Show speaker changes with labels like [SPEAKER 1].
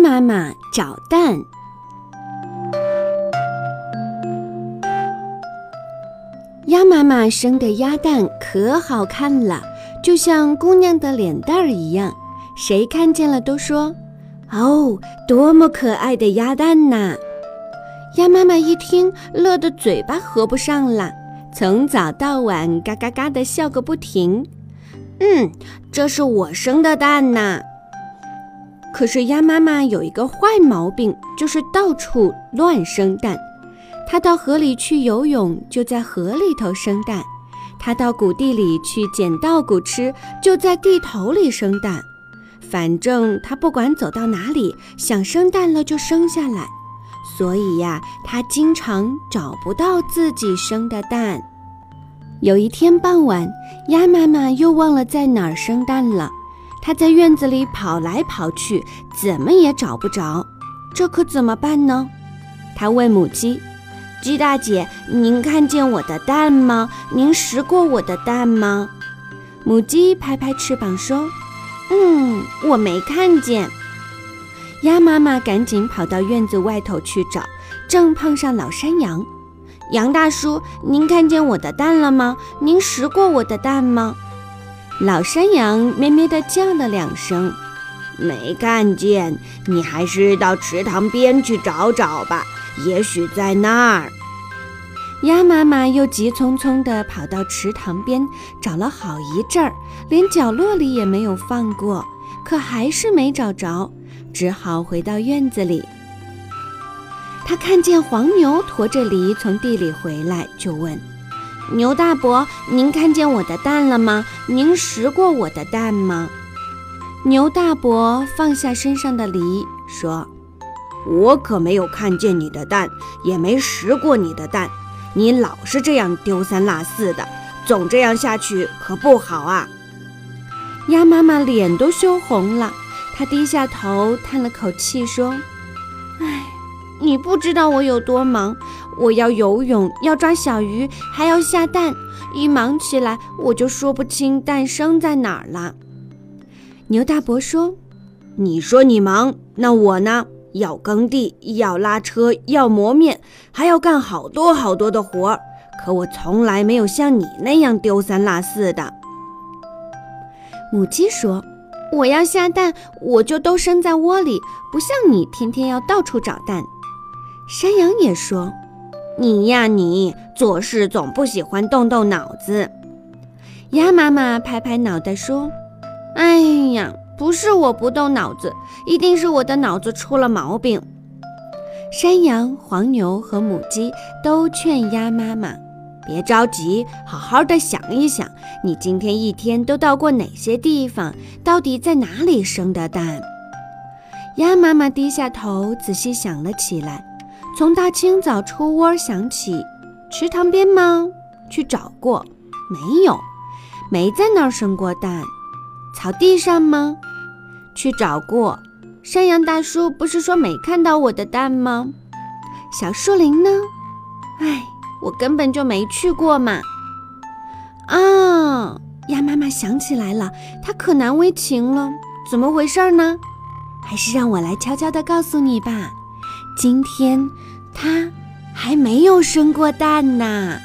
[SPEAKER 1] 妈妈找蛋。鸭妈妈生的鸭蛋可好看了，就像姑娘的脸蛋儿一样，谁看见了都说：“哦，多么可爱的鸭蛋呐！”鸭妈妈一听，乐得嘴巴合不上了，从早到晚嘎嘎嘎的笑个不停。嗯，这是我生的蛋呐。可是鸭妈妈有一个坏毛病，就是到处乱生蛋。它到河里去游泳，就在河里头生蛋；它到谷地里去捡稻谷吃，就在地头里生蛋。反正它不管走到哪里，想生蛋了就生下来。所以呀，它经常找不到自己生的蛋。有一天傍晚，鸭妈妈又忘了在哪儿生蛋了。它在院子里跑来跑去，怎么也找不着。这可怎么办呢？它问母鸡。鸡大姐，您看见我的蛋吗？您食过我的蛋吗？母鸡拍拍翅膀说：“嗯，我没看见。”鸭妈妈赶紧跑到院子外头去找，正碰上老山羊。羊大叔，您看见我的蛋了吗？您食过我的蛋吗？老山羊咩咩地叫了两声，
[SPEAKER 2] 没看见。你还是到池塘边去找找吧。也许在那儿，
[SPEAKER 1] 鸭妈妈又急匆匆地跑到池塘边，找了好一阵儿，连角落里也没有放过，可还是没找着，只好回到院子里。他看见黄牛驮着梨从地里回来，就问：“牛大伯，您看见我的蛋了吗？您食过我的蛋吗？”牛大伯放下身上的梨，说。
[SPEAKER 2] 我可没有看见你的蛋，也没食过你的蛋。你老是这样丢三落四的，总这样下去可不好啊！
[SPEAKER 1] 鸭妈妈脸都羞红了，她低下头叹了口气说：“唉，你不知道我有多忙，我要游泳，要抓小鱼，还要下蛋。一忙起来，我就说不清蛋生在哪儿了。”牛大伯说：“
[SPEAKER 2] 你说你忙，那我呢？”要耕地，要拉车，要磨面，还要干好多好多的活儿。可我从来没有像你那样丢三落四的。
[SPEAKER 1] 母鸡说：“我要下蛋，我就都生在窝里，不像你天天要到处找蛋。”山羊也说：“
[SPEAKER 2] 你呀，你做事总不喜欢动动脑子。”
[SPEAKER 1] 鸭妈妈拍拍脑袋说：“哎呀。”不是我不动脑子，一定是我的脑子出了毛病。山羊、黄牛和母鸡都劝鸭妈妈：“
[SPEAKER 2] 别着急，好好的想一想，你今天一天都到过哪些地方？到底在哪里生的蛋？”
[SPEAKER 1] 鸭妈妈低下头仔细想了起来，从大清早出窝想起，池塘边吗？去找过，没有，没在那儿生过蛋。草地上吗？去找过，山羊大叔不是说没看到我的蛋吗？小树林呢？哎，我根本就没去过嘛！啊，鸭妈妈想起来了，它可难为情了，怎么回事呢？还是让我来悄悄地告诉你吧，今天它还没有生过蛋呢。